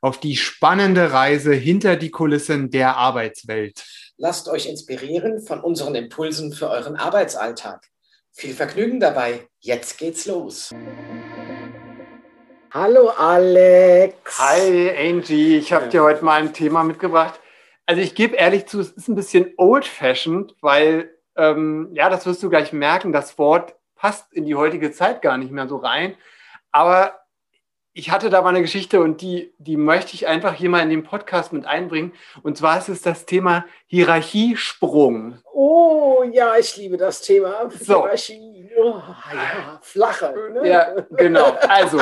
auf die spannende Reise hinter die Kulissen der Arbeitswelt. Lasst euch inspirieren von unseren Impulsen für euren Arbeitsalltag. Viel Vergnügen dabei. Jetzt geht's los. Hallo Alex. Hi Angie, ich habe dir heute mal ein Thema mitgebracht. Also ich gebe ehrlich zu, es ist ein bisschen old-fashioned, weil, ähm, ja, das wirst du gleich merken, das Wort passt in die heutige Zeit gar nicht mehr so rein. Aber ich hatte da mal eine Geschichte und die, die möchte ich einfach hier mal in den Podcast mit einbringen. Und zwar ist es das Thema Hierarchiesprung. Oh ja, ich liebe das Thema. So. Hierarchie. Oh, ja, flache. Ne? Ja, genau. Also,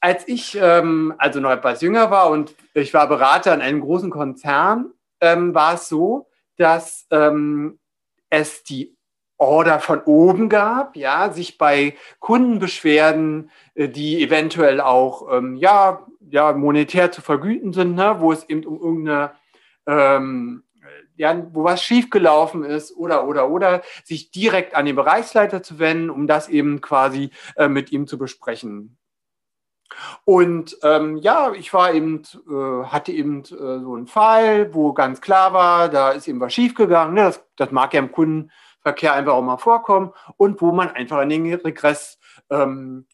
als ich ähm, also noch etwas jünger war und ich war Berater in einem großen Konzern, ähm, war es so, dass ähm, es die Order von oben gab, ja, sich bei Kundenbeschwerden, äh, die eventuell auch ähm, ja, ja, monetär zu vergüten sind, ne, wo es eben um irgendeine ähm, ja, wo was schiefgelaufen ist oder, oder, oder, sich direkt an den Bereichsleiter zu wenden, um das eben quasi äh, mit ihm zu besprechen. Und ähm, ja, ich war eben, äh, hatte eben äh, so einen Fall, wo ganz klar war, da ist eben was schiefgegangen. Ne? Das, das mag ja im Kunden Verkehr einfach auch mal vorkommen und wo man einfach in den Regress ähm,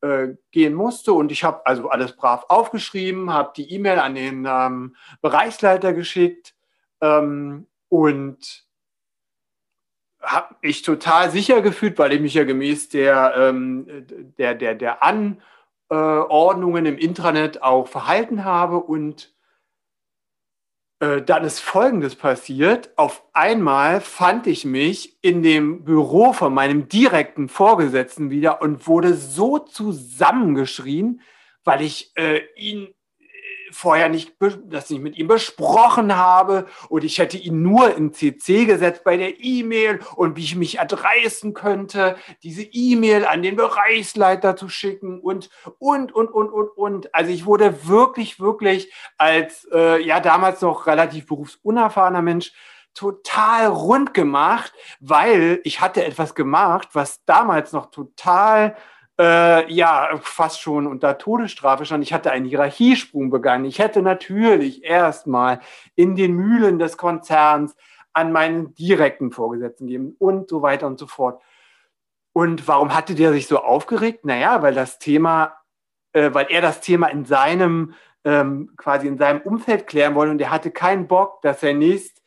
äh, gehen musste. Und ich habe also alles brav aufgeschrieben, habe die E-Mail an den ähm, Bereichsleiter geschickt ähm, und habe mich total sicher gefühlt, weil ich mich ja gemäß der, ähm, der, der, der Anordnungen im Intranet auch verhalten habe und äh, dann ist Folgendes passiert. Auf einmal fand ich mich in dem Büro von meinem direkten Vorgesetzten wieder und wurde so zusammengeschrien, weil ich äh, ihn vorher nicht, das nicht mit ihm besprochen habe und ich hätte ihn nur in CC gesetzt bei der E-Mail und wie ich mich erdreisten könnte, diese E-Mail an den Bereichsleiter zu schicken und, und, und, und, und, und. Also ich wurde wirklich, wirklich als, äh, ja, damals noch relativ berufsunerfahrener Mensch total rund gemacht, weil ich hatte etwas gemacht, was damals noch total äh, ja, fast schon unter Todesstrafe stand. Ich hatte einen Hierarchiesprung begangen. Ich hätte natürlich erstmal in den Mühlen des Konzerns an meinen direkten Vorgesetzten geben und so weiter und so fort. Und warum hatte der sich so aufgeregt? Naja, weil das Thema, äh, weil er das Thema in seinem, ähm, quasi in seinem Umfeld klären wollte und er hatte keinen Bock, dass er nächst,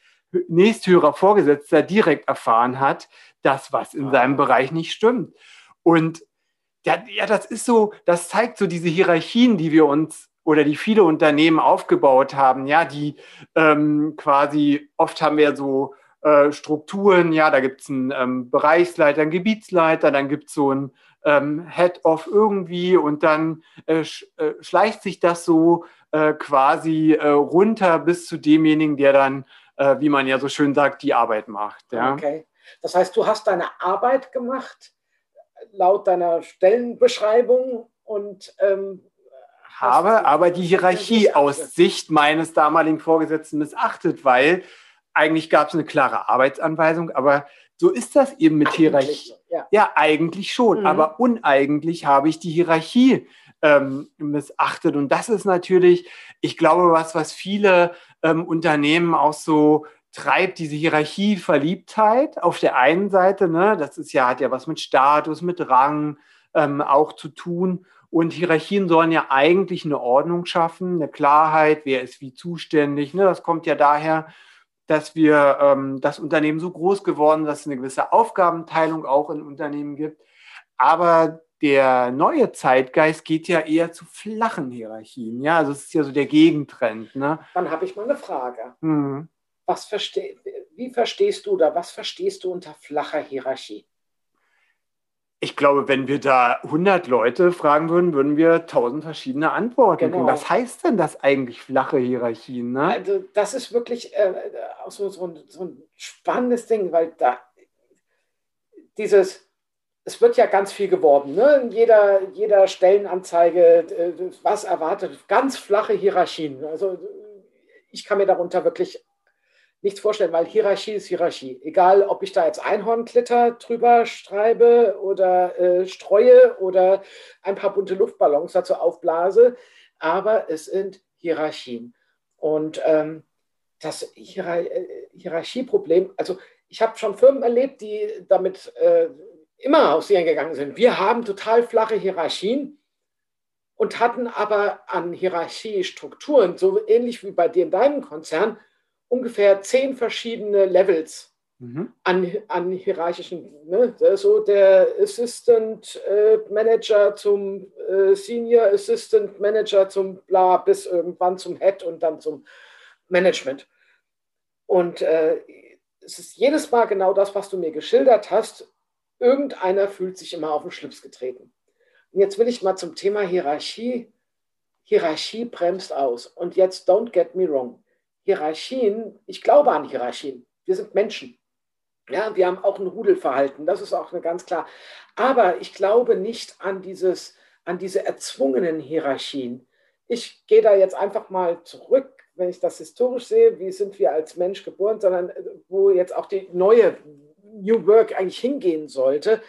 nächsthöherer Vorgesetzter direkt erfahren hat, dass was in seinem Bereich nicht stimmt. Und ja, ja, das ist so, das zeigt so diese Hierarchien, die wir uns oder die viele Unternehmen aufgebaut haben, ja, die ähm, quasi, oft haben wir so äh, Strukturen, ja, da gibt es einen ähm, Bereichsleiter, einen Gebietsleiter, dann gibt es so einen ähm, Head-Off irgendwie und dann äh, sch, äh, schleicht sich das so äh, quasi äh, runter bis zu demjenigen, der dann, äh, wie man ja so schön sagt, die Arbeit macht. Ja. Okay. Das heißt, du hast deine Arbeit gemacht laut deiner Stellenbeschreibung und ähm, habe aber die Hierarchie aus Sicht meines damaligen Vorgesetzten missachtet, weil eigentlich gab es eine klare Arbeitsanweisung, aber so ist das eben mit Hierarchie. Ja. ja. eigentlich schon, mhm. aber uneigentlich habe ich die Hierarchie ähm, missachtet. Und das ist natürlich, ich glaube, was, was viele ähm, Unternehmen auch so treibt diese Hierarchieverliebtheit auf der einen Seite, ne, das ist ja, hat ja was mit Status, mit Rang ähm, auch zu tun. Und Hierarchien sollen ja eigentlich eine Ordnung schaffen, eine Klarheit, wer ist wie zuständig. Ne? Das kommt ja daher, dass wir ähm, das Unternehmen so groß geworden, dass es eine gewisse Aufgabenteilung auch in Unternehmen gibt. Aber der neue Zeitgeist geht ja eher zu flachen Hierarchien. Ja, also es ist ja so der Gegentrend. Ne? Dann habe ich mal eine Frage. Mhm. Was versteh, wie verstehst du oder was verstehst du unter flacher Hierarchie? ich glaube, wenn wir da 100 Leute fragen würden, würden wir 1000 verschiedene Antworten Genau. kriegen. Was heißt denn das eigentlich, flache Hierarchien? Ne? Also das ist wirklich äh, so, so, ein, so ein spannendes Ding, weil da dieses, es wird ja ganz viel geworben, ne? in jeder, jeder Stellenanzeige, äh, was erwartet, ganz flache Hierarchien. Also ich kann mir darunter wirklich nichts vorstellen, weil Hierarchie ist Hierarchie. Egal, ob ich da jetzt Einhornklitter drüber schreibe oder äh, streue oder ein paar bunte Luftballons dazu aufblase, aber es sind Hierarchien. Und ähm, das Hierar äh, Hierarchieproblem, also ich habe schon Firmen erlebt, die damit äh, immer hausieren gegangen sind. Wir haben total flache Hierarchien und hatten aber an Hierarchiestrukturen, so ähnlich wie bei dir in deinem Konzern, ungefähr zehn verschiedene Levels Mhm. an, an hierarchischen, ne? so der Assistant äh, Manager zum äh, Senior Assistant Manager zum Bla bis irgendwann zum Head und dann zum Management. Und äh, es ist jedes Mal genau das, was du mir geschildert hast. Irgendeiner fühlt sich immer auf den Schlips getreten. Und jetzt will ich mal zum Thema Hierarchie. Hierarchie bremst aus. Und jetzt don't get me wrong. Hierarchien, ich glaube an Hierarchien. Wir sind Menschen. Ja, wir haben auch ein Rudelverhalten, das ist auch ganz klar. Aber ich glaube nicht an, dieses, an diese erzwungenen Hierarchien. Ich gehe da jetzt einfach mal zurück, wenn ich das historisch sehe, wie sind wir als Mensch geboren, sondern äh, wo jetzt auch die neue New Work eigentlich hingehen sollte.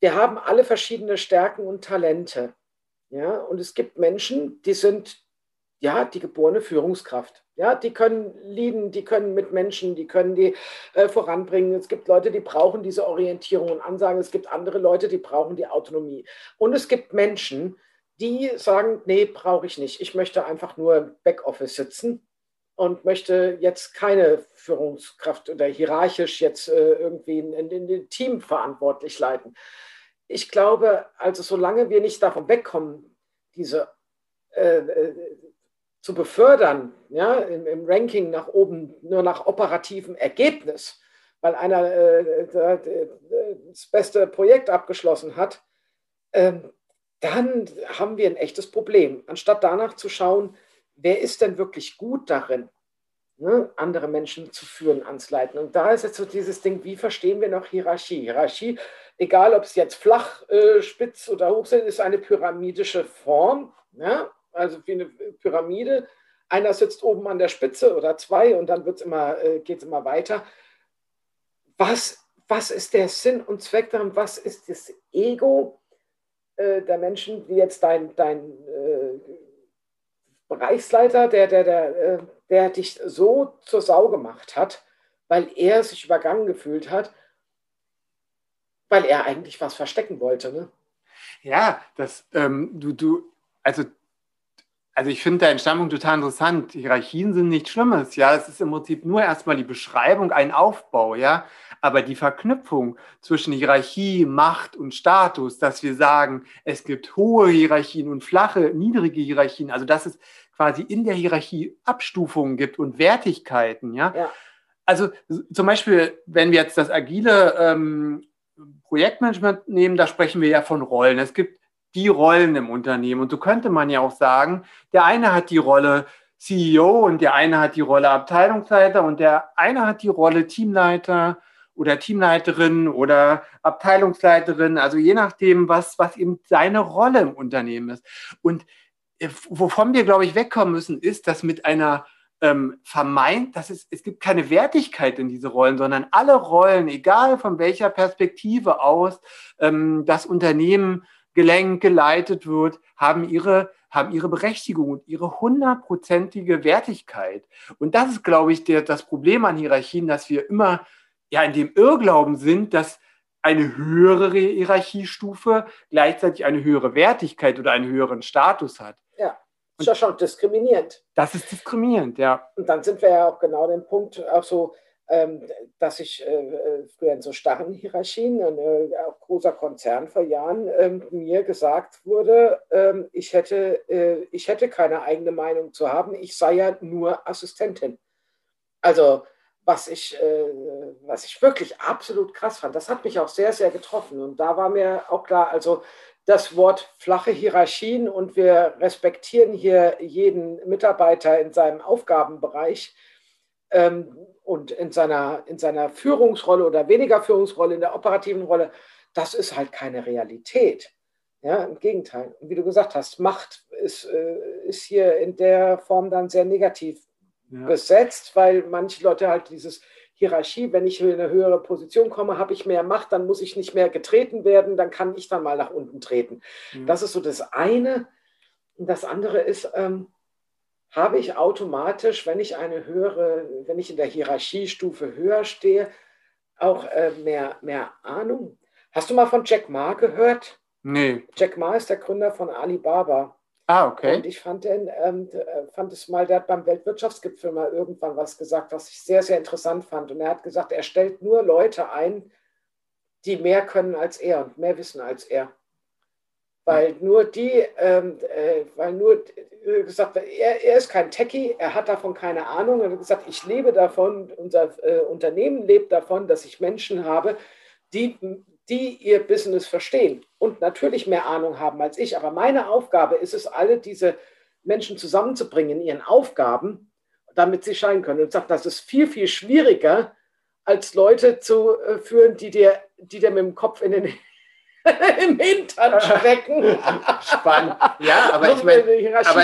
Wir haben alle verschiedene Stärken und Talente. Ja, und es gibt Menschen, die sind ja die geborene Führungskraft. Ja, die können leaden, die können mit Menschen, die können die äh, voranbringen. Es gibt Leute, die brauchen diese Orientierung und Ansagen. Es gibt andere Leute, die brauchen die Autonomie. Und es gibt Menschen, die sagen, nee, brauche ich nicht. Ich möchte einfach nur im Backoffice sitzen und möchte jetzt keine Führungskraft oder hierarchisch jetzt äh, irgendwie ein Team verantwortlich leiten. Ich glaube, also solange wir nicht davon wegkommen, diese äh, zu befördern, ja, im, im, Ranking nach oben, nur nach operativem Ergebnis, weil einer äh, das beste Projekt abgeschlossen hat, ähm, dann haben wir ein echtes Problem. Anstatt danach zu schauen, wer ist denn wirklich gut darin, ne, andere Menschen zu führen, anzuleiten. Und da ist jetzt so dieses Ding, wie verstehen wir noch Hierarchie? Hierarchie, egal ob es jetzt flach, äh, spitz oder hoch sind, ist eine pyramidische Form. Ja? Also wie eine Pyramide. Einer sitzt oben an der Spitze oder zwei und dann immer, äh, geht es immer weiter. Was, was ist der Sinn und Zweck daran? Was ist das Ego äh, der Menschen, wie jetzt dein, dein äh, Bereichsleiter, der, der, der, äh, der dich so zur Sau gemacht hat, weil er sich übergangen gefühlt hat, weil er eigentlich was verstecken wollte. Ne? Ja, das, ähm, du, du, also also ich finde deinen Standpunkt total interessant. Hierarchien sind nichts Schlimmes, ja. Es ist im Prinzip nur erstmal die Beschreibung, ein Aufbau, ja. Aber die Verknüpfung zwischen Hierarchie, Macht und Status, dass wir sagen, es gibt hohe Hierarchien und flache, niedrige Hierarchien, also dass es quasi in der Hierarchie Abstufungen gibt und Wertigkeiten, ja. ja. Also zum Beispiel, wenn wir jetzt das agile ähm, Projektmanagement nehmen, da sprechen wir ja von Rollen. Es gibt die Rollen im Unternehmen. Und so könnte man ja auch sagen, der eine hat die Rolle CEO und der eine hat die Rolle Abteilungsleiter und der eine hat die Rolle Teamleiter oder Teamleiterin oder Abteilungsleiterin, also je nachdem, was, was eben seine Rolle im Unternehmen ist. Und äh, wovon wir, glaube ich, wegkommen müssen, ist, dass mit einer ähm, vermeint, dass es, es gibt keine Wertigkeit in diese Rollen, sondern alle Rollen, egal von welcher Perspektive aus ähm, das Unternehmen gelenkt, geleitet wird, haben ihre, haben ihre Berechtigung und ihre hundertprozentige Wertigkeit. Und das ist, glaube ich, der, das Problem an Hierarchien, dass wir immer ja in dem Irrglauben sind, dass eine höhere Hierarchiestufe gleichzeitig eine höhere Wertigkeit oder einen höheren Status hat. Ja, ist ja schon diskriminierend. Das ist diskriminierend, ja. Und dann sind wir ja auch genau den Punkt, auch so, dass ich äh, früher in so starren Hierarchien, äh, auch großer Konzern vor Jahren, ähm, mir gesagt wurde, ähm, ich, hätte, äh, ich hätte keine eigene Meinung zu haben, ich sei ja nur Assistentin. Also, was ich, äh, was ich wirklich absolut krass fand. Das hat mich auch sehr, sehr getroffen. Und da war mir auch klar, also das Wort flache Hierarchien und wir respektieren hier jeden Mitarbeiter in seinem Aufgabenbereich ähm, und in seiner, in seiner Führungsrolle oder weniger Führungsrolle, in der operativen Rolle, das ist halt keine Realität. Ja, im Gegenteil. Und wie du gesagt hast, Macht ist, äh, ist hier in der Form dann sehr negativ ja. besetzt, weil manche Leute halt dieses Hierarchie, wenn ich in eine höhere Position komme, habe ich mehr Macht, dann muss ich nicht mehr getreten werden, dann kann ich dann mal nach unten treten. Ja. Das ist so das eine. Und das andere ist, ähm, habe ich automatisch, wenn ich eine höhere, wenn ich in der Hierarchiestufe höher stehe, auch äh, mehr, mehr Ahnung. Hast du mal von Jack Ma gehört? Nee. Jack Ma ist der Gründer von Alibaba. Ah, okay. Und ich fand, den, ähm, äh, fand es mal, der hat beim Weltwirtschaftsgipfel mal irgendwann was gesagt, was ich sehr, sehr interessant fand. Und er hat gesagt, er stellt nur Leute ein, die mehr können als er und mehr wissen als er. Weil nur die, ähm, äh, weil nur äh, gesagt, er, er ist kein Techie, er hat davon keine Ahnung. Er hat gesagt, ich lebe davon, unser äh, Unternehmen lebt davon, dass ich Menschen habe, die die ihr Business verstehen und natürlich mehr Ahnung haben als ich. Aber meine Aufgabe ist es, alle diese Menschen zusammenzubringen in ihren Aufgaben, damit sie scheinen können. Und sagt, das ist viel, viel schwieriger, als Leute zu äh, führen, die dir, die dir mit dem Kopf in den im Hintern stecken. Spannend. Ja, aber ich meine, aber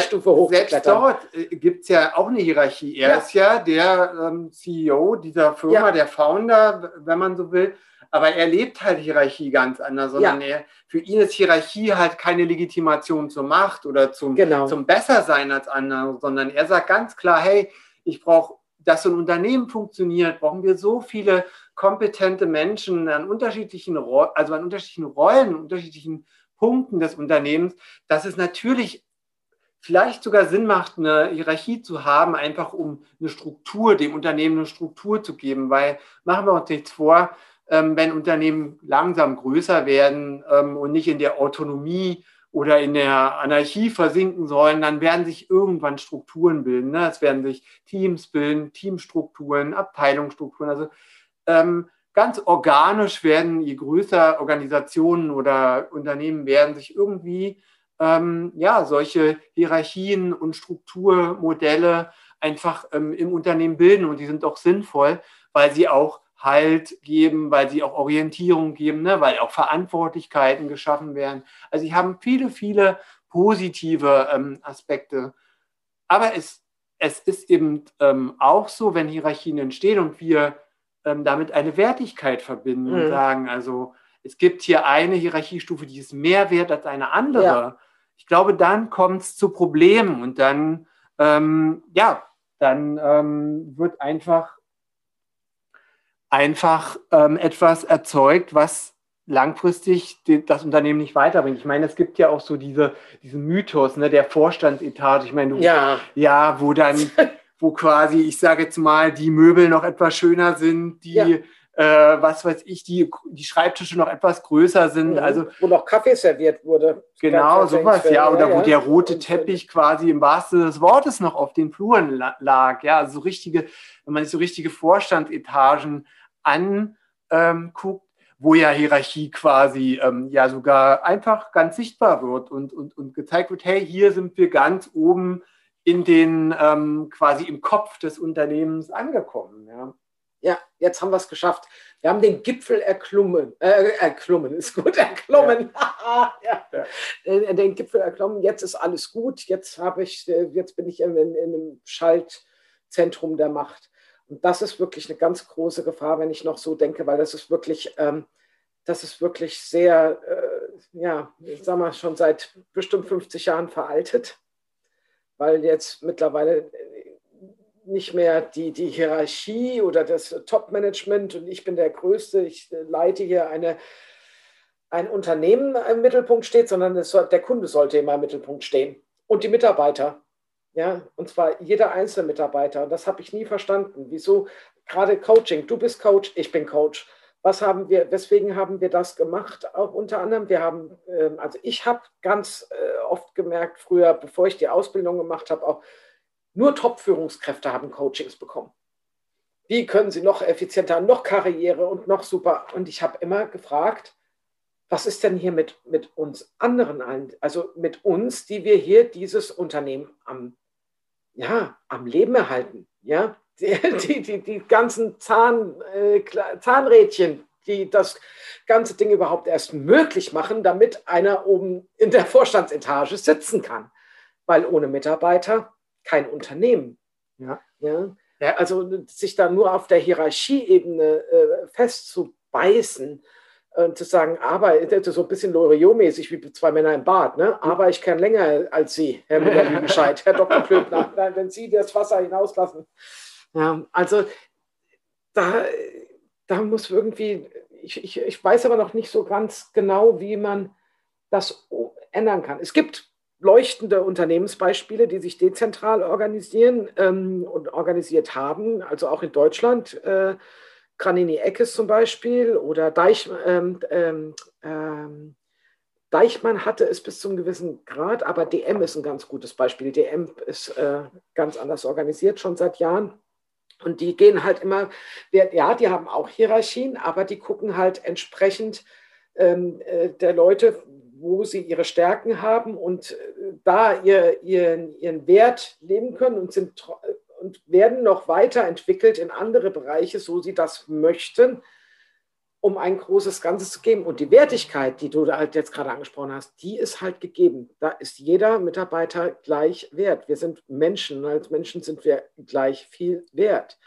selbst dort äh, gibt es ja auch eine Hierarchie. Er ja. ist ja der ähm, CEO dieser Firma, ja. der Founder, wenn man so will. Aber er lebt halt Hierarchie ganz anders, sondern ja. er, für ihn ist Hierarchie halt keine Legitimation zur Macht oder zum, genau. zum Bessersein als andere, sondern er sagt ganz klar, hey, ich brauche, dass so ein Unternehmen funktioniert, brauchen wir so viele kompetente Menschen an unterschiedlichen, also an unterschiedlichen Rollen, unterschiedlichen Punkten des Unternehmens, dass es natürlich vielleicht sogar Sinn macht, eine Hierarchie zu haben, einfach um eine Struktur, dem Unternehmen eine Struktur zu geben, weil machen wir uns nichts vor, ähm, wenn Unternehmen langsam größer werden ähm, und nicht in der Autonomie oder in der Anarchie versinken sollen, dann werden sich irgendwann Strukturen bilden. Ne? Es werden sich Teams bilden, Teamstrukturen, Abteilungsstrukturen. Also ähm, ganz organisch werden, je größer Organisationen oder Unternehmen werden, sich irgendwie ähm, ja, solche Hierarchien und Strukturmodelle einfach ähm, im Unternehmen bilden. Und die sind auch sinnvoll, weil sie auch Halt geben, weil sie auch Orientierung geben, ne? weil auch Verantwortlichkeiten geschaffen werden. Also sie haben viele, viele positive ähm, Aspekte. Aber es, es ist eben ähm, auch so, wenn Hierarchien entstehen und wir ähm, damit eine Wertigkeit verbinden mhm. und sagen, also es gibt hier eine Hierarchiestufe, die ist mehr wert als eine andere. Ja. Ich glaube, dann kommt es zu Problemen und dann, ähm, ja, dann ähm, wird einfach einfach ähm, etwas erzeugt, was langfristig das Unternehmen nicht weiterbringt. Ich meine, es gibt ja auch so diese, diesen Mythos, ne, der Vorstandsetat. Ich meine, du, ja. ja, wo dann, wo quasi, ich sage jetzt mal, die Möbel noch etwas schöner sind, die ja äh, was weiß ich, die, die Schreibtische noch etwas größer sind. Mhm. Also, wo noch Kaffee serviert wurde. Genau, sowas, ja. Oder ja, wo der rote Teppich quasi im wahrsten des Wortes noch auf den Fluren lag. Ja, also so richtige, wenn man sich so richtige Vorstandsetagen anguckt, ähm, wo ja Hierarchie quasi ähm, ja sogar einfach ganz sichtbar wird und, und, und gezeigt wird, hey, hier sind wir ganz oben in den ähm, quasi im Kopf des Unternehmens angekommen. Ja ja, jetzt haben wir es geschafft. Wir haben den Gipfel erklommen. Äh, erklommen ist gut, erklommen. Ja. ja. ja. Äh, den Gipfel erklommen. Jetzt ist alles gut. Jetzt habe ich, äh, jetzt bin ich in, in, in einem Schaltzentrum der Macht. Und das ist wirklich eine ganz große Gefahr, wenn ich noch so denke, weil das ist wirklich, ähm, das ist wirklich sehr, äh, ja, ich sag mal, schon seit bestimmt 50 Jahren veraltet, weil jetzt mittlerweile nicht mehr die, die Hierarchie oder das Top-Management und ich bin der Größte, ich leite hier eine, ein Unternehmen im Mittelpunkt steht, sondern soll, der Kunde sollte immer im Mittelpunkt stehen und die Mitarbeiter. Ja, und zwar jeder einzelne Mitarbeiter. Und das habe ich nie verstanden. Wieso gerade Coaching? Du bist Coach, ich bin Coach. Was haben wir, weswegen haben wir das gemacht? Auch unter anderem, wir haben, ähm, also ich habe ganz äh, oft gemerkt, früher, bevor ich die Ausbildung gemacht habe, auch nur Top-Führungskräfte haben Coachings bekommen. wie können sie noch effizienter, noch Karriere und noch super. Und ich habe immer gefragt, was ist denn hier mit, mit uns anderen also mit uns, die wir hier dieses Unternehmen am, ja, am Leben erhalten, ja, die, die, die, die ganzen Zahn, äh, Zahnrädchen, die das ganze Ding überhaupt erst möglich machen, damit einer oben in der Vorstandsetage sitzen kann. Weil ohne Mitarbeiter kein Unternehmen. Ja. Ja? Also sich da nur auf der Hierarchieebene äh, festzubeißen, und zu sagen, aber so ein bisschen Loriot-mäßig wie zwei Männer im Bad, ne? aber ich kann länger als Sie, Herr Müller-Lüdenscheid, Herr Dr. Plöbner, wenn Sie das Wasser hinauslassen. Ja, also da, da muss irgendwie, ich, ich, ich weiß aber noch nicht so ganz genau, wie man das ändern kann. Es gibt leuchtende Unternehmensbeispiele, die sich dezentral organisieren ähm, und organisiert haben, also auch in Deutschland. Äh, Granini Eckes zum Beispiel oder Deich, ähm, ähm, ähm, Deichmann hatte es bis zu einem gewissen Grad, aber DM ist ein ganz gutes Beispiel. DM ist äh, ganz anders organisiert, schon seit Jahren. Und die gehen halt immer, ja, die haben auch Hierarchien, aber die gucken halt entsprechend ähm, äh, der Leute, wo sie ihre Stärken haben und äh, da ihr, ihren, ihren Wert leben können und sind und werden noch weiterentwickelt in andere Bereiche, so sie das möchten, um ein großes Ganzes zu geben. Und die Wertigkeit, die du halt jetzt gerade angesprochen hast, die ist halt gegeben. Da ist jeder Mitarbeiter gleich wert. Wir sind Menschen und als Menschen sind wir gleich viel wert.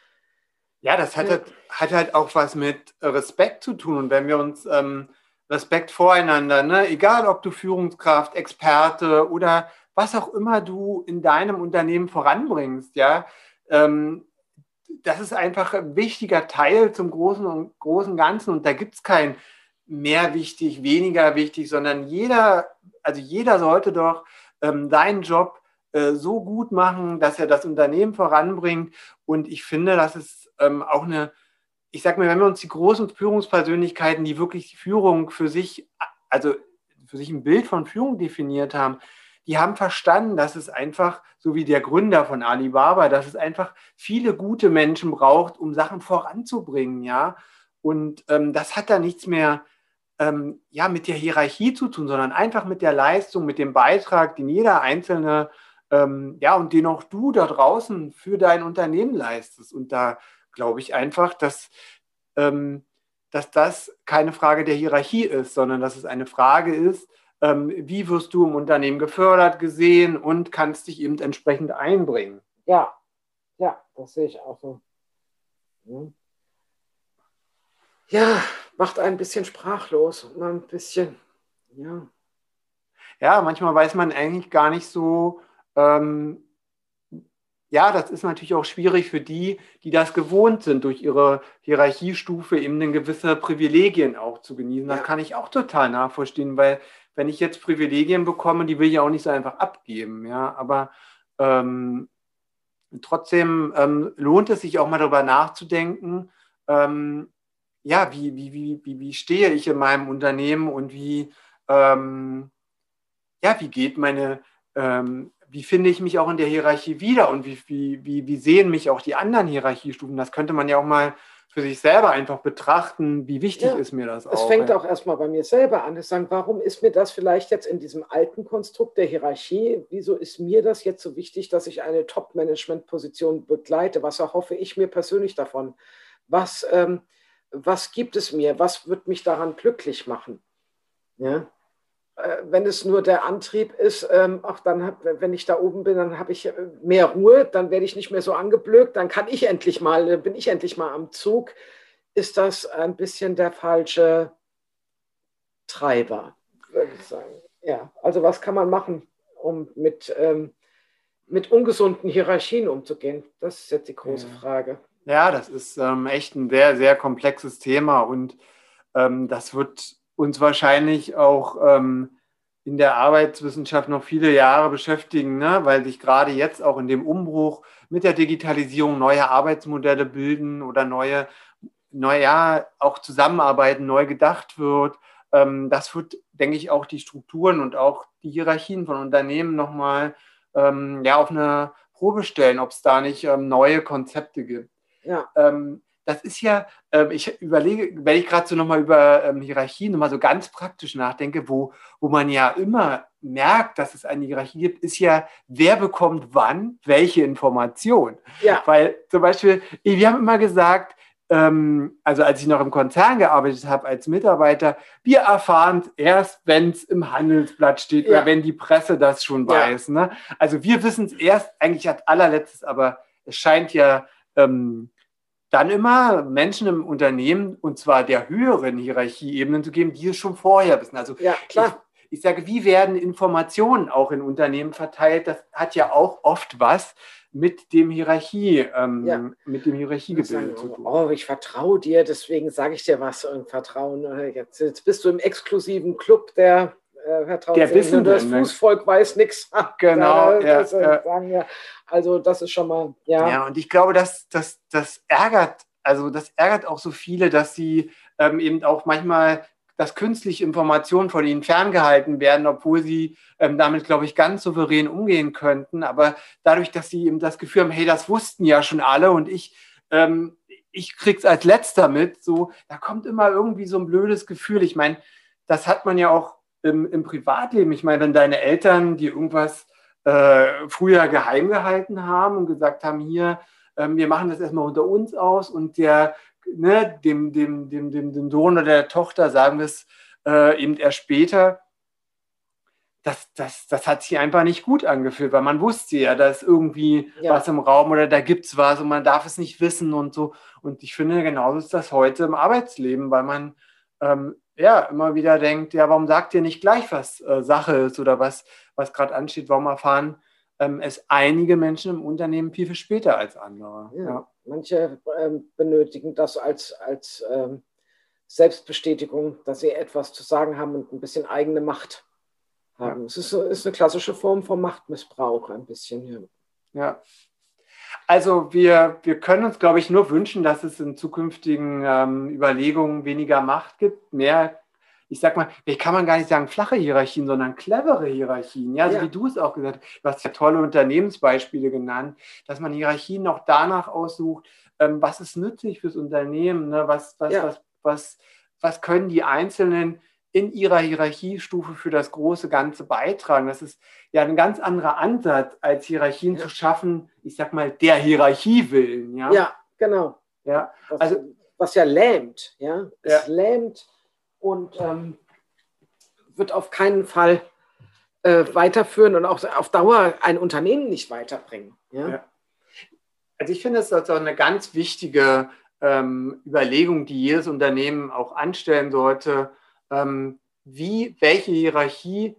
Ja, das hat, halt, hat halt auch was mit Respekt zu tun. Und wenn wir uns ähm, Respekt voreinander, ne? egal ob du Führungskraft, Experte oder was auch immer du in deinem Unternehmen voranbringst, ja, das ist einfach ein wichtiger Teil zum großen und großen Ganzen. Und da gibt es kein mehr wichtig, weniger wichtig, sondern jeder, also jeder sollte doch ähm, seinen Job äh, so gut machen, dass er das Unternehmen voranbringt. Und ich finde, das ist ähm, auch eine, ich sage mal, wenn wir uns die großen Führungspersönlichkeiten, die wirklich die Führung für sich, also für sich ein Bild von Führung definiert haben, die haben verstanden, dass es einfach, so wie der Gründer von Alibaba, dass es einfach viele gute Menschen braucht, um Sachen voranzubringen, ja. Und ähm, das hat da nichts mehr ähm, ja, mit der Hierarchie zu tun, sondern einfach mit der Leistung, mit dem Beitrag, den jeder Einzelne, ähm, ja, und den auch du da draußen für dein Unternehmen leistest. Und da glaube ich einfach, dass, ähm, dass das keine Frage der Hierarchie ist, sondern dass es eine Frage ist, ähm, wie wirst du im Unternehmen gefördert, gesehen und kannst dich eben entsprechend einbringen. Ja, ja, das sehe ich auch so. Ja, macht ein bisschen sprachlos, mal ein bisschen, ja. Ja, manchmal weiß man eigentlich gar nicht so, ähm, ja, das ist natürlich auch schwierig für die, die das gewohnt sind, durch ihre Hierarchiestufe eben eine gewisse Privilegien auch zu genießen. Das ja. kann ich auch total nachvollziehen, weil wenn ich jetzt Privilegien bekomme, die will ich auch nicht so einfach abgeben. Ja, aber ähm, trotzdem ähm, lohnt es sich auch mal darüber nachzudenken, ähm, ja, wie, wie, wie, wie, wie stehe ich in meinem Unternehmen und wie, ähm, ja, wie geht meine, ähm, wie finde ich mich auch in der Hierarchie wieder und wie, wie, wie, wie sehen mich auch die anderen Hierarchiestufen? Das könnte man ja auch mal für sich selber einfach betrachten, wie wichtig ja, ist mir das auch. Es fängt ja. auch erstmal bei mir selber an. Es sagen, warum ist mir das vielleicht jetzt in diesem alten Konstrukt der Hierarchie, wieso ist mir das jetzt so wichtig, dass ich eine Top-Management-Position begleite? Was erhoffe ich mir persönlich davon? Was, ähm, was gibt es mir? Was wird mich daran glücklich machen? Ja? Äh, wenn es nur der Antrieb ist, ähm, ach, dann, wenn ich da oben bin, dann habe ich äh, mehr Ruhe, dann werde ich nicht mehr so angeblökt, dann kann ich endlich mal, bin ich endlich mal am Zug, ist das ein bisschen der falsche Treiber, würde ich sagen. Ja, also was kann man machen, um mit, ähm, mit ungesunden Hierarchien umzugehen? Das ist jetzt die große ja. Frage. Ja, das ist ähm, echt ein sehr, sehr komplexes Thema und ähm, das wird uns wahrscheinlich auch ähm, in der Arbeitswissenschaft noch viele Jahre beschäftigen, ne? weil sich gerade jetzt auch in dem Umbruch mit der Digitalisierung neue Arbeitsmodelle bilden oder neue, neue ja, auch Zusammenarbeiten neu gedacht wird. Ähm, das wird, denke ich, auch die Strukturen und auch die Hierarchien von Unternehmen nochmal ähm, ja, auf eine Probe stellen, ob es da nicht ähm, neue Konzepte gibt. Ja. Ähm, das ist ja, ähm, ich überlege, wenn ich gerade so nochmal über ähm, Hierarchien nochmal so ganz praktisch nachdenke, wo, wo man ja immer merkt, dass es eine Hierarchie gibt, ist ja, wer bekommt wann welche Information. Ja. Weil zum Beispiel, wir haben immer gesagt, ähm, also als ich noch im Konzern gearbeitet habe als Mitarbeiter, wir erfahren es erst, wenn es im Handelsblatt steht Ja. oder wenn die Presse das schon Ja. weiß. Ne? Also wir wissen es erst eigentlich als allerletztes, aber es scheint ja ähm, dann immer Menschen im Unternehmen, und zwar der höheren Hierarchieebenen zu geben, die es schon vorher wissen. Also Ja, klar. ich sage, wie werden Informationen auch in Unternehmen verteilt? Das hat ja auch oft was mit dem Hierarchie, ähm, Ja. mit dem Hierarchiegebilde zu tun. oh, ich vertraue dir, deswegen sage ich dir was und Vertrauen. äh, Jetzt, jetzt bist du im exklusiven Club der äh, Vertrauen. Der Wissenden, Das ne? Fußvolk weiß nichts. Genau, ja, das, äh, ja. sagen wir. Also das ist schon mal, ja. Ja, und ich glaube, dass das, das ärgert, also das ärgert auch so viele, dass sie ähm, eben auch manchmal, dass künstliche Informationen von ihnen ferngehalten werden, obwohl sie ähm, damit, glaube ich, ganz souverän umgehen könnten. Aber dadurch, dass sie eben das Gefühl haben, hey, das wussten ja schon alle und ich, ähm, ich krieg's als letzter mit, so, da kommt immer irgendwie so ein blödes Gefühl. Ich meine, das hat man ja auch im, im Privatleben. Ich meine, wenn deine Eltern dir irgendwas äh, früher geheim gehalten haben und gesagt haben, hier, ähm, wir machen das erstmal unter uns aus und der, ne, dem, dem, dem, dem, dem Sohn oder der Tochter sagen wir es äh, eben erst später. Das, das, das hat sich einfach nicht gut angefühlt, weil man wusste ja, da ist irgendwie Ja. was im Raum oder da gibt es was und man darf es nicht wissen und so. Und ich finde, genauso ist das heute im Arbeitsleben, weil man ähm, ja immer wieder denkt, ja, warum sagt ihr nicht gleich, was äh, Sache ist oder was, was gerade ansteht? Warum erfahren ähm, es einige Menschen im Unternehmen viel, viel später als andere? Ja. Manche ähm, benötigen das als, als ähm, Selbstbestätigung, dass sie etwas zu sagen haben und ein bisschen eigene Macht haben. Es ist, ist eine klassische Form von Machtmissbrauch, ein bisschen. Ja. Ja. Also wir, wir können uns, glaube ich, nur wünschen, dass es in zukünftigen ähm, Überlegungen weniger Macht gibt, mehr, ich sag mal, vielleicht kann man gar nicht sagen flache Hierarchien, sondern clevere Hierarchien. Ja, also Ja. wie du es auch gesagt hast, du hast ja tolle Unternehmensbeispiele genannt, dass man Hierarchien auch danach aussucht, ähm, was ist nützlich fürs Unternehmen, ne? was, was, Ja. was, was, was können die Einzelnen in ihrer Hierarchiestufe für das große Ganze beitragen. Das ist ja ein ganz anderer Ansatz, als Hierarchien Ja. zu schaffen, ich sag mal, der Hierarchie willen. Ja, ja, genau. ja. Was, Also- was ja lähmt, ja. Es Ja. lähmt und ähm, wird auf keinen Fall äh, weiterführen und auch auf Dauer ein Unternehmen nicht weiterbringen. Ja? Ja. Also ich finde, es ist auch eine ganz wichtige ähm, Überlegung, die jedes Unternehmen auch anstellen sollte, ähm, wie, welche Hierarchie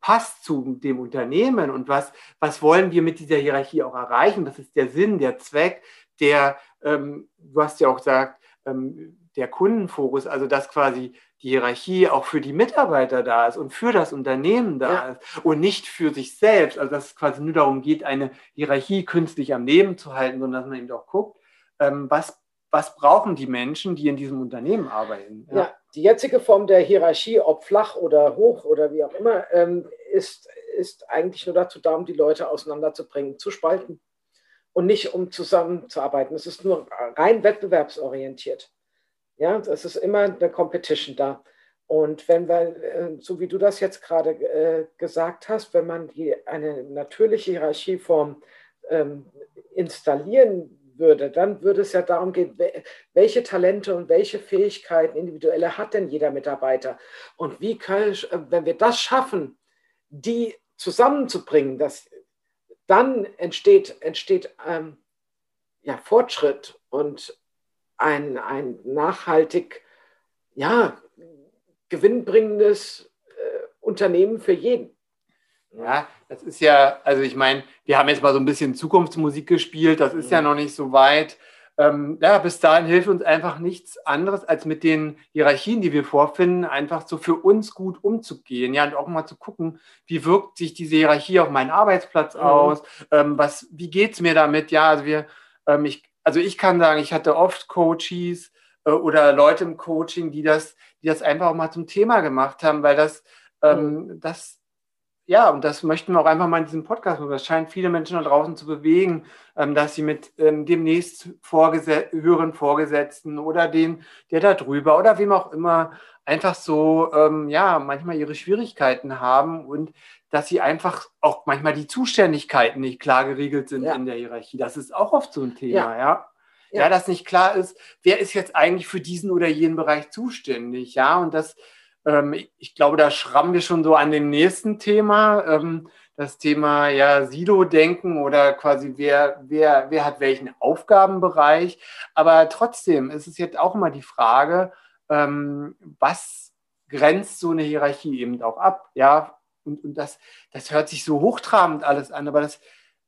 passt zu dem Unternehmen und was, was wollen wir mit dieser Hierarchie auch erreichen? Was ist der Sinn, der Zweck, der, ähm, du hast ja auch gesagt, ähm, der Kundenfokus, also dass quasi die Hierarchie auch für die Mitarbeiter da ist und für das Unternehmen da Ja. ist und nicht für sich selbst. Also dass es quasi nur darum geht, eine Hierarchie künstlich am Leben zu halten, sondern dass man eben auch guckt, ähm, was, was brauchen die Menschen, die in diesem Unternehmen arbeiten. Ja, die jetzige Form der Hierarchie, ob flach oder hoch oder wie auch immer, ähm, ist, ist eigentlich nur dazu da, um die Leute auseinanderzubringen, zu spalten und nicht um zusammenzuarbeiten. Es ist nur rein wettbewerbsorientiert. Ja, es ist immer eine Competition da. Und wenn wir, äh, so wie du das jetzt gerade äh, gesagt hast, wenn man die, eine natürliche Hierarchieform ähm, installieren würde, dann würde es ja darum gehen, we- welche Talente und welche Fähigkeiten individuelle hat denn jeder Mitarbeiter? Und wie können, wenn wir das schaffen, die zusammenzubringen, dass dann entsteht, entsteht ähm, ja, Fortschritt und ein, ein nachhaltig, ja, gewinnbringendes äh, Unternehmen für jeden. Ja, das ist ja, also ich meine, wir haben jetzt mal so ein bisschen Zukunftsmusik gespielt, das ist ja noch nicht so weit. Ähm, ja, bis dahin hilft uns einfach nichts anderes, als mit den Hierarchien, die wir vorfinden, einfach so für uns gut umzugehen. Ja, und auch mal zu gucken, wie wirkt sich diese Hierarchie auf meinen Arbeitsplatz Mhm. aus? Ähm, was, wie geht es mir damit? Ja, also wir, ähm, ich, also ich kann sagen, ich hatte oft Coaches äh, oder Leute im Coaching, die das, die das einfach auch mal zum Thema gemacht haben, weil das, ähm, das ja, und das möchten wir auch einfach mal in diesem Podcast machen. Das scheint viele Menschen da draußen zu bewegen, ähm, dass sie mit ähm, demnächst Vorgeset höheren Vorgesetzten oder den, der da drüber oder wem auch immer einfach so, ähm, ja, manchmal ihre Schwierigkeiten haben und dass sie einfach auch manchmal die Zuständigkeiten nicht klar geregelt sind ja. in der Hierarchie. Das ist auch oft so ein Thema, ja. ja. Ja. ja, dass nicht klar ist, wer ist jetzt eigentlich für diesen oder jenen Bereich zuständig, ja, und das ich glaube, da schrammen wir schon so an dem nächsten Thema. Ähm, das Thema ja Silo-Denken oder quasi wer, wer, wer hat welchen Aufgabenbereich. Aber trotzdem ist es jetzt auch immer die Frage, ähm, was grenzt so eine Hierarchie eben auch ab? Ja, und, und das, das hört sich so hochtrabend alles an, aber das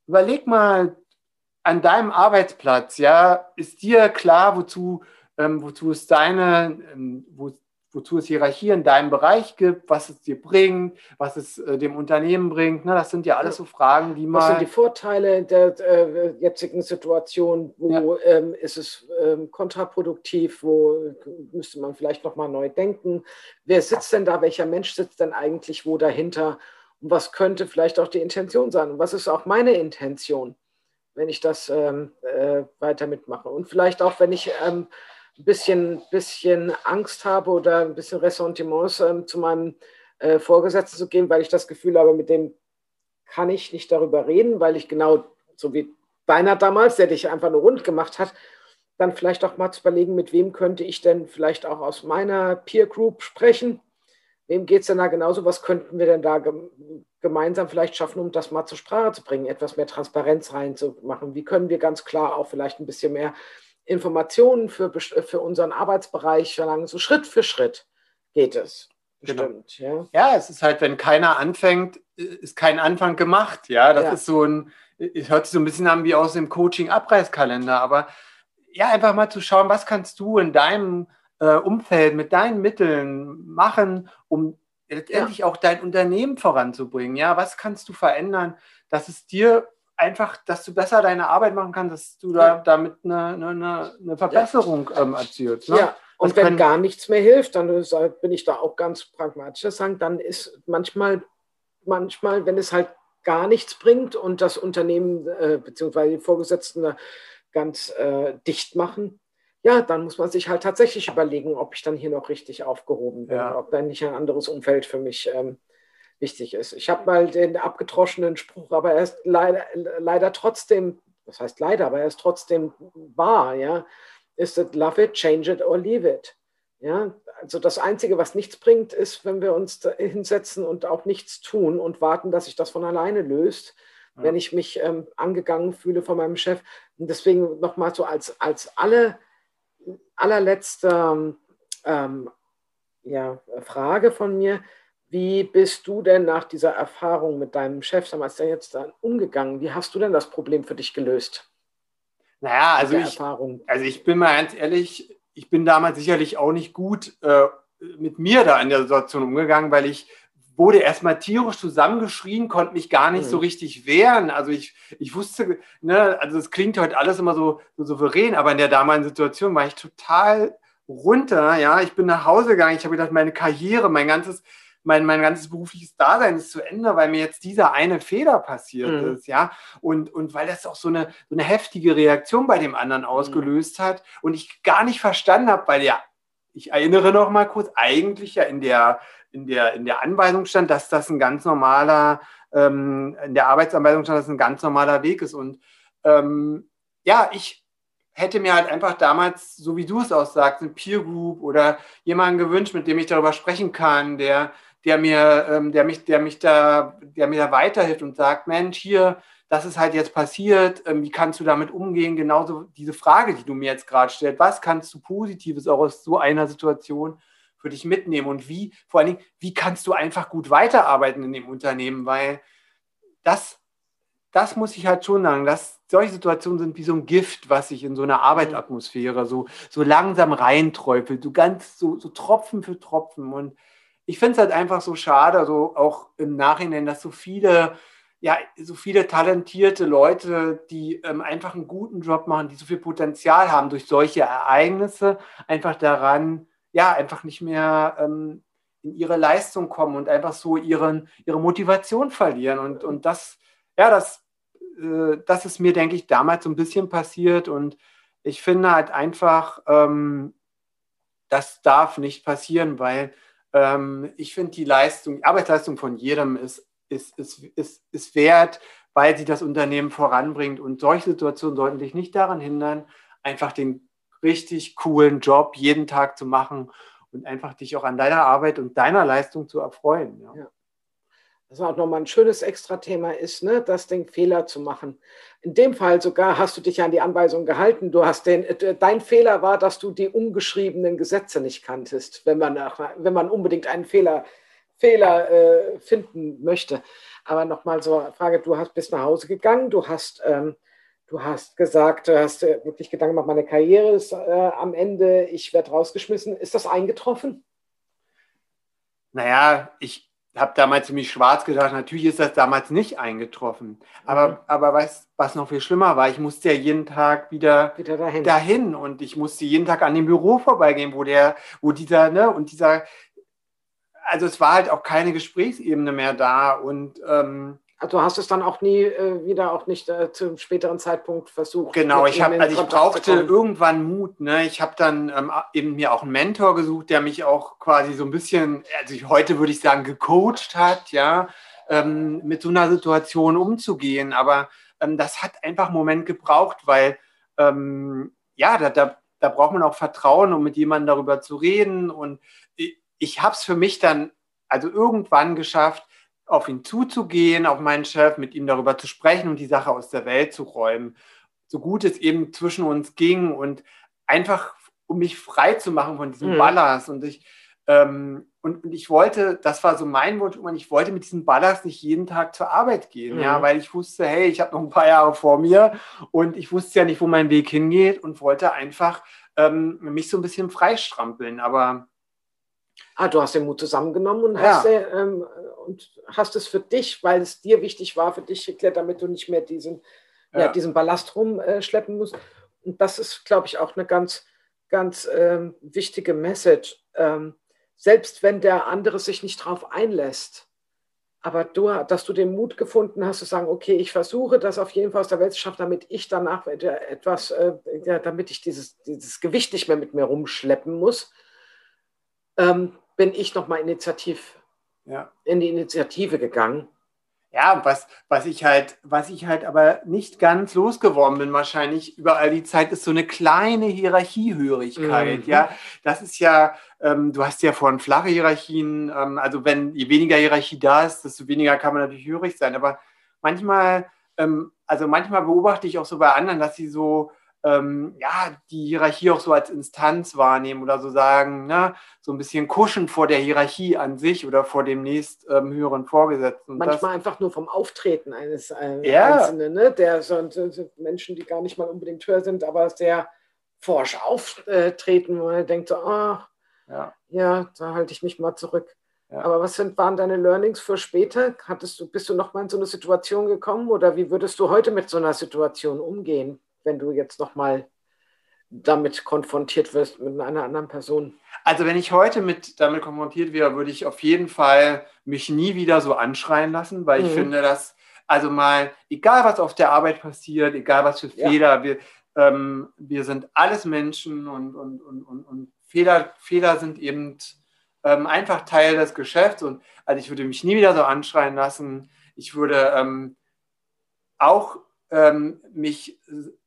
überleg mal an deinem Arbeitsplatz, ja, ist dir klar, wozu, ähm, wozu es deine, ähm, wo, wozu es Hierarchie in deinem Bereich gibt, was es dir bringt, was es äh, dem Unternehmen bringt. Ne? Das sind ja alles so Fragen, die man. Was sind die Vorteile der äh, jetzigen Situation? Wo ja. ähm, ist es ähm, kontraproduktiv? Wo müsste man vielleicht nochmal neu denken? Wer sitzt denn da? Welcher Mensch sitzt denn eigentlich wo dahinter? Und was könnte vielleicht auch die Intention sein? Und was ist auch meine Intention, wenn ich das ähm, äh, weiter mitmache? Und vielleicht auch, wenn ich ähm, ein bisschen, bisschen Angst habe oder ein bisschen Ressentiments äh, zu meinem äh, Vorgesetzten zu gehen, weil ich das Gefühl habe, mit dem kann ich nicht darüber reden, weil ich genau, so wie deiner damals, der dich einfach nur rund gemacht hat, dann vielleicht auch mal zu überlegen, mit wem könnte ich denn vielleicht auch aus meiner Peer Group sprechen. Wem geht es denn da genauso? Was könnten wir denn da gemeinsam vielleicht schaffen, um das mal zur Sprache zu bringen, etwas mehr Transparenz reinzumachen? Wie können wir ganz klar auch vielleicht ein bisschen mehr Informationen für, für unseren Arbeitsbereich verlangen. So Schritt für Schritt geht es. Bestimmt, genau. ja. ja, es ist halt, wenn keiner anfängt, ist kein Anfang gemacht. Ja, das ja. ist so ein, es hört sich so ein bisschen an wie aus dem Coaching-Abreißkalender, aber ja, einfach mal zu schauen, was kannst du in deinem äh, Umfeld mit deinen Mitteln machen, um letztendlich ja. auch dein Unternehmen voranzubringen. Ja, was kannst du verändern, dass es dir einfach, dass du besser deine Arbeit machen kannst, dass du da damit eine, eine, eine Verbesserung ähm, erzielst. Ne? Ja. Und wenn gar nichts mehr hilft, dann bin ich da auch ganz pragmatisch sagen, dann ist manchmal, manchmal, wenn es halt gar nichts bringt und das Unternehmen äh, bzw. die Vorgesetzten ganz äh, dicht machen, ja, dann muss man sich halt tatsächlich überlegen, ob ich dann hier noch richtig aufgehoben bin, ja. ob dann nicht ein anderes Umfeld für mich ähm, wichtig ist. Ich habe mal den abgetroschenen Spruch, aber er ist leider, leider trotzdem, das heißt leider, aber er ist trotzdem wahr, ja, ist it love it, change it or leave it. Ja, also das Einzige, was nichts bringt, ist, wenn wir uns hinsetzen und auch nichts tun und warten, dass sich das von alleine löst, ja. wenn ich mich ähm, angegangen fühle von meinem Chef. Und deswegen nochmal so als, als alle, allerletzte ähm, ja, Frage von mir, wie bist du denn nach dieser Erfahrung mit deinem Chef damals denn jetzt dann umgegangen? Wie hast du denn das Problem für dich gelöst? Naja, also ich, also ich bin mal ganz ehrlich, ich bin damals sicherlich auch nicht gut äh, mit mir da in der Situation umgegangen, weil ich wurde erstmal tierisch zusammengeschrien, konnte mich gar nicht mhm. so richtig wehren. Also ich, ich wusste, ne, also es klingt heute alles immer so, so souverän, aber in der damaligen Situation war ich total runter. Ja, ich bin nach Hause gegangen. Ich habe gedacht, meine Karriere, mein ganzes, mein, mein ganzes berufliches Dasein ist zu Ende, weil mir jetzt dieser eine Fehler passiert mhm. ist, ja. Und, und weil das auch so eine, so eine heftige Reaktion bei dem anderen ausgelöst mhm. hat und ich gar nicht verstanden habe, weil ja, ich erinnere noch mal kurz, eigentlich ja in der, in der, in der Anweisung stand, dass das ein ganz normaler, ähm, in der Arbeitsanweisung stand, dass das ein ganz normaler Weg ist. Und ähm, ja, ich hätte mir halt einfach damals, so wie du es auch sagst, eine Peer Group oder jemanden gewünscht, mit dem ich darüber sprechen kann, der, der mir, ähm, der mich, der mich da, der mir da weiterhilft und sagt, Mensch, hier, das ist halt jetzt passiert, ähm, wie kannst du damit umgehen? Genauso diese Frage, die du mir jetzt gerade stellst, was kannst du Positives auch aus so einer Situation für dich mitnehmen? Und wie, vor allen Dingen, wie kannst du einfach gut weiterarbeiten in dem Unternehmen, weil das, das muss ich halt schon sagen, dass solche Situationen sind wie so ein Gift, was sich in so einer Arbeitsatmosphäre so, so langsam reinträufelt, so ganz so, so Tropfen für Tropfen. Und ich finde es halt einfach so schade, also auch im Nachhinein, dass so viele, ja, so viele talentierte Leute, die ähm, einfach einen guten Job machen, die so viel Potenzial haben, durch solche Ereignisse einfach daran, ja, einfach nicht mehr, ähm, in ihre Leistung kommen und einfach so ihren, ihre Motivation verlieren. Und, und das, ja, das, äh, das ist mir, denke ich, damals so ein bisschen passiert. Und ich finde halt einfach, ähm, das darf nicht passieren, weil ähm, ich finde, die Leistung, die Arbeitsleistung von jedem ist, ist, ist, ist, ist wert, weil sie das Unternehmen voranbringt. Und solche Situationen sollten dich nicht daran hindern, einfach den richtig coolen Job jeden Tag zu machen und einfach dich auch an deiner Arbeit und deiner Leistung zu erfreuen. Ja. ja. Das auch nochmal ein schönes Extra-Thema ist, ne, das Ding Fehler zu machen. In dem Fall sogar hast du dich an die Anweisung gehalten. Du hast den, äh, dein Fehler war, dass du die umgeschriebenen Gesetze nicht kanntest, wenn man, wenn man unbedingt einen Fehler, Fehler äh, finden möchte. Aber nochmal so eine Frage, du hast, bist nach Hause gegangen, du hast ähm, Du hast gesagt, du hast wirklich Gedanken gemacht, meine Karriere ist äh, am Ende, ich werde rausgeschmissen. Ist das eingetroffen? Naja, ich habe damals ziemlich schwarz gedacht, natürlich ist das damals nicht eingetroffen. Aber, mhm. aber was, was noch viel schlimmer war, ich musste ja jeden Tag wieder, wieder dahin. dahin. und ich musste jeden Tag an dem Büro vorbeigehen, wo der, wo dieser, ne, und dieser, also es war halt auch keine Gesprächsebene mehr da und ähm, also hast es dann auch nie äh, wieder auch nicht äh, zum späteren Zeitpunkt versucht. Genau, ich habe also ich brauchte irgendwann Mut. Ne? Ich habe dann ähm, eben mir auch einen Mentor gesucht, der mich auch quasi so ein bisschen, also ich, heute würde ich sagen, gecoacht hat, ja, ähm, mit so einer Situation umzugehen. Aber ähm, das hat einfach einen Moment gebraucht, weil ähm, ja, da, da, da braucht man auch Vertrauen, um mit jemandem darüber zu reden. Und ich, ich habe es für mich dann also irgendwann geschafft, auf ihn zuzugehen, auf meinen Chef, mit ihm darüber zu sprechen und die Sache aus der Welt zu räumen, so gut es eben zwischen uns ging und einfach, um mich frei zu machen von diesem mhm. Ballast. Und ich, ähm, und, und, ich wollte, das war so mein Wunsch, und ich wollte mit diesem Ballast nicht jeden Tag zur Arbeit gehen, mhm. ja, weil ich wusste, hey, ich habe noch ein paar Jahre vor mir und ich wusste ja nicht, wo mein Weg hingeht und wollte einfach ähm, mich so ein bisschen freistrampeln. Aber Ah, du hast den Mut zusammengenommen und, ja. hast, äh, ähm, und hast es für dich, weil es dir wichtig war, für dich geklärt, damit du nicht mehr diesen, ja. ja diesen Ballast rumschleppen äh, musst. Und das ist, glaube ich, auch eine ganz, ganz ähm, wichtige Message. Ähm, selbst wenn der andere sich nicht darauf einlässt, aber du, dass du den Mut gefunden hast, zu sagen, okay, ich versuche das auf jeden Fall aus der Welt zu schaffen, damit ich danach etwas, äh, ja, damit ich dieses, dieses Gewicht nicht mehr mit mir rumschleppen muss. Ähm, bin ich nochmal initiativ ja. in die Initiative gegangen. Ja, was, was ich halt, was ich halt aber nicht ganz losgeworden bin, wahrscheinlich über all die Zeit, ist so eine kleine Hierarchiehörigkeit. Mhm. Ja, das ist ja, ähm, du hast ja vorhin flache Hierarchien, ähm, also wenn je weniger Hierarchie da ist, desto weniger kann man natürlich hörig sein. Aber manchmal, ähm, also manchmal beobachte ich auch so bei anderen, dass sie so ähm, ja, die Hierarchie auch so als Instanz wahrnehmen oder so sagen, ne, so ein bisschen kuschen vor der Hierarchie an sich oder vor dem nächst ähm, höheren Vorgesetzten. Und Manchmal das, einfach nur vom Auftreten eines äh, ja. Einzelnen, ne? der so, so, Menschen, die gar nicht mal unbedingt höher sind, aber sehr forsch auftreten, wo man denkt so, ach, ja. ja, da halte ich mich mal zurück. Ja. Aber was sind, waren deine Learnings für später? Hattest du, bist du noch mal in so eine Situation gekommen oder wie würdest du heute mit so einer Situation umgehen? Wenn du jetzt nochmal damit konfrontiert wirst mit einer anderen Person? Also wenn ich heute mit damit konfrontiert wäre, würde ich auf jeden Fall mich nie wieder so anschreien lassen, weil ich mhm. finde, dass also mal, egal was auf der Arbeit passiert, egal was für Fehler, ja. wir, ähm, wir sind alles Menschen und, und, und, und, und Fehler, Fehler sind eben ähm, einfach Teil des Geschäfts und also ich würde mich nie wieder so anschreien lassen. Ich würde ähm, auch ähm, mich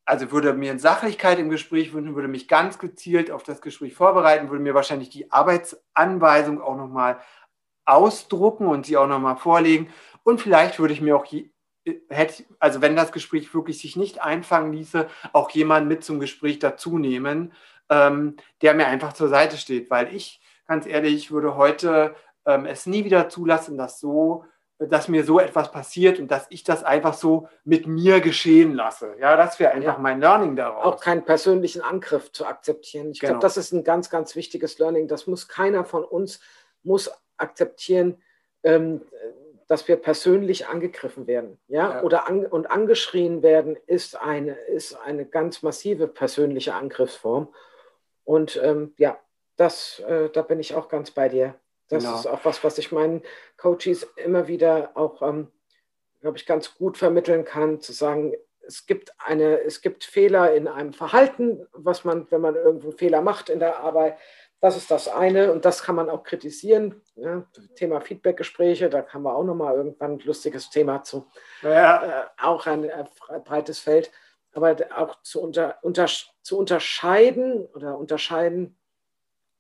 also würde mir Sachlichkeit im Gespräch wünschen, würde mich ganz gezielt auf das Gespräch vorbereiten, würde mir wahrscheinlich die Arbeitsanweisung auch nochmal ausdrucken und sie auch nochmal vorlegen. Und vielleicht würde ich mir auch, hätte, also wenn das Gespräch wirklich sich nicht einfangen ließe, auch jemanden mit zum Gespräch dazu nehmen, ähm, der mir einfach zur Seite steht. Weil ich, ganz ehrlich, ich würde heute ähm, es nie wieder zulassen, dass so dass mir so etwas passiert und dass ich das einfach so mit mir geschehen lasse. Ja, das wäre einfach ja. mein Learning daraus. Auch keinen persönlichen Angriff zu akzeptieren. Ich genau. glaube, das ist ein ganz, ganz wichtiges Learning. Das muss keiner von uns muss akzeptieren, ähm, dass wir persönlich angegriffen werden, ja, ja. oder an, und angeschrien werden, ist eine ist eine ganz massive persönliche Angriffsform. Und ähm, ja, das, äh, da bin ich auch ganz bei dir Das genau. ist auch was, was ich meinen Coaches immer wieder auch, ähm, glaube ich, ganz gut vermitteln kann, zu sagen, es gibt, eine, es gibt Fehler in einem Verhalten, was man, wenn man irgendwo einen Fehler macht in der Arbeit, das ist das eine und das kann man auch kritisieren. Ja, Thema Feedbackgespräche, da haben wir auch nochmal irgendwann ein lustiges Thema zu. Ja. Äh, auch ein, äh, breites Feld. Aber auch zu, unter, unter, zu unterscheiden oder unterscheiden,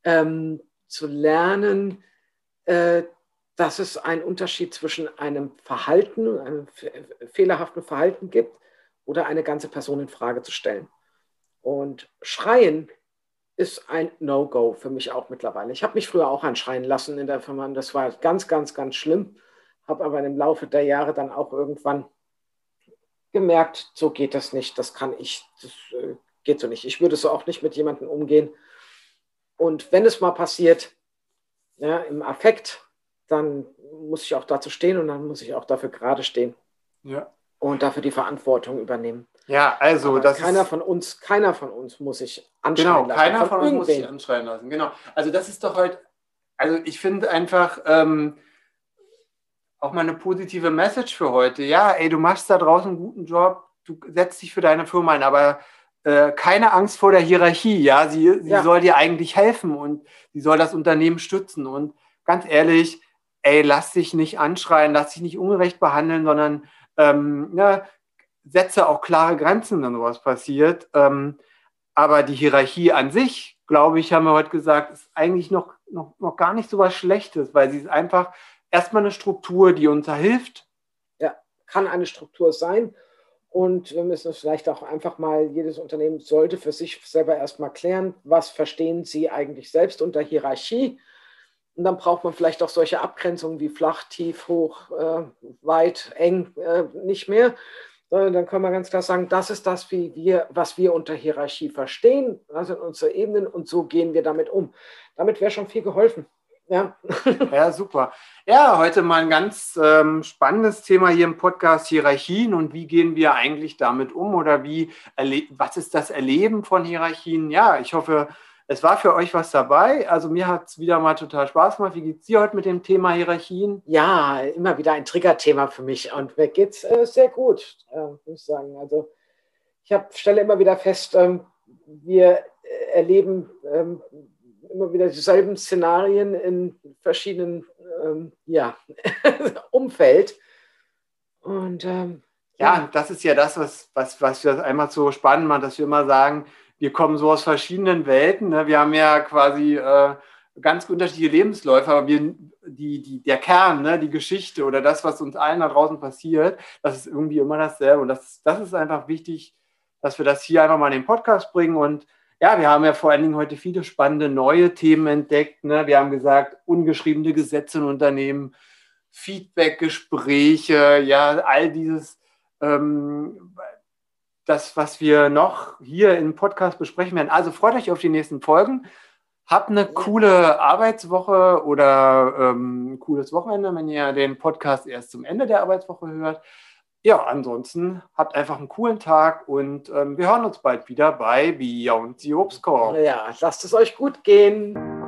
ähm, zu lernen, dass es einen Unterschied zwischen einem Verhalten, einem fehlerhaften Verhalten gibt oder eine ganze Person in Frage zu stellen. Und Schreien ist ein No-Go für mich auch mittlerweile. Ich habe mich früher auch anschreien lassen in der Firma. Das war ganz, ganz, ganz schlimm. Habe aber im Laufe der Jahre dann auch irgendwann gemerkt, so geht das nicht. Das kann ich, das äh, geht so nicht. Ich würde so auch nicht mit jemandem umgehen. Und wenn es mal passiert, ja, im Affekt, dann muss ich auch dazu stehen und dann muss ich auch dafür gerade stehen. Ja. Und dafür die Verantwortung übernehmen. Ja, also Aber das keiner von uns, keiner von uns muss sich anschreien genau, lassen. Genau, keiner von, uns muss sich anschreien lassen. Genau. Also das ist doch heute, also ich finde einfach ähm, auch mal eine positive Message für heute. Ja, ey, du machst da draußen einen guten Job, du setzt dich für deine Firma ein, aber äh, keine Angst vor der Hierarchie. Ja, sie, sie ja. soll dir eigentlich helfen und sie soll das Unternehmen stützen. Und ganz ehrlich, ey, lass dich nicht anschreien, lass dich nicht ungerecht behandeln, sondern ähm, ja, setze auch klare Grenzen, wenn sowas passiert. Ähm, aber die Hierarchie an sich, glaube ich, haben wir heute gesagt, ist eigentlich noch, noch, noch gar nicht so was Schlechtes, weil sie ist einfach erstmal eine Struktur, die uns da hilft. Ja, kann eine Struktur sein. Und wir müssen es vielleicht auch einfach mal, jedes Unternehmen sollte für sich selber erstmal klären, was verstehen sie eigentlich selbst unter Hierarchie. Und dann braucht man vielleicht auch solche Abgrenzungen wie flach, tief, hoch, äh, weit, eng äh, nicht mehr, sondern dann können wir ganz klar sagen, das ist das, wie wir, was wir unter Hierarchie verstehen, das sind unsere Ebenen und so gehen wir damit um. Damit wäre schon viel geholfen. Ja. ja, super. Ja, heute mal ein ganz ähm, spannendes Thema hier im Podcast Hierarchien und wie gehen wir eigentlich damit um oder wie was ist das Erleben von Hierarchien? Ja, ich hoffe, es war für euch was dabei. Also mir hat es wieder mal total Spaß gemacht. Wie geht es dir heute mit dem Thema Hierarchien? Ja, immer wieder ein Triggerthema für mich und mir geht es äh, sehr gut, äh, muss ich sagen. Also ich hab, stelle immer wieder fest, ähm, wir äh, erleben ähm, immer wieder dieselben Szenarien in verschiedenen ähm, ja, Umfeld. Und ähm, ja. ja, das ist ja das, was, was, was wir einmal so spannend macht, dass wir immer sagen, wir kommen so aus verschiedenen Welten. Ne? Wir haben ja quasi äh, ganz unterschiedliche Lebensläufe, aber wir, die, die, der Kern, ne? die Geschichte oder das, was uns allen da draußen passiert, das ist irgendwie immer dasselbe. Und das, das ist einfach wichtig, dass wir das hier einfach mal in den Podcast bringen. Und ja, wir haben ja vor allen Dingen heute viele spannende neue Themen entdeckt. Ne? Wir haben gesagt, ungeschriebene Gesetze in Unternehmen, Feedback-Gespräche, ja, all dieses. Ähm, das, was wir noch hier im Podcast besprechen werden. Also freut euch auf die nächsten Folgen. Habt eine coole Arbeitswoche oder ähm, cooles Wochenende, wenn ihr den Podcast erst zum Ende der Arbeitswoche hört. Ja, ansonsten habt einfach einen coolen Tag und ähm, wir hören uns bald wieder bei Beyond the Obstkorb. Ja, lasst es euch gut gehen.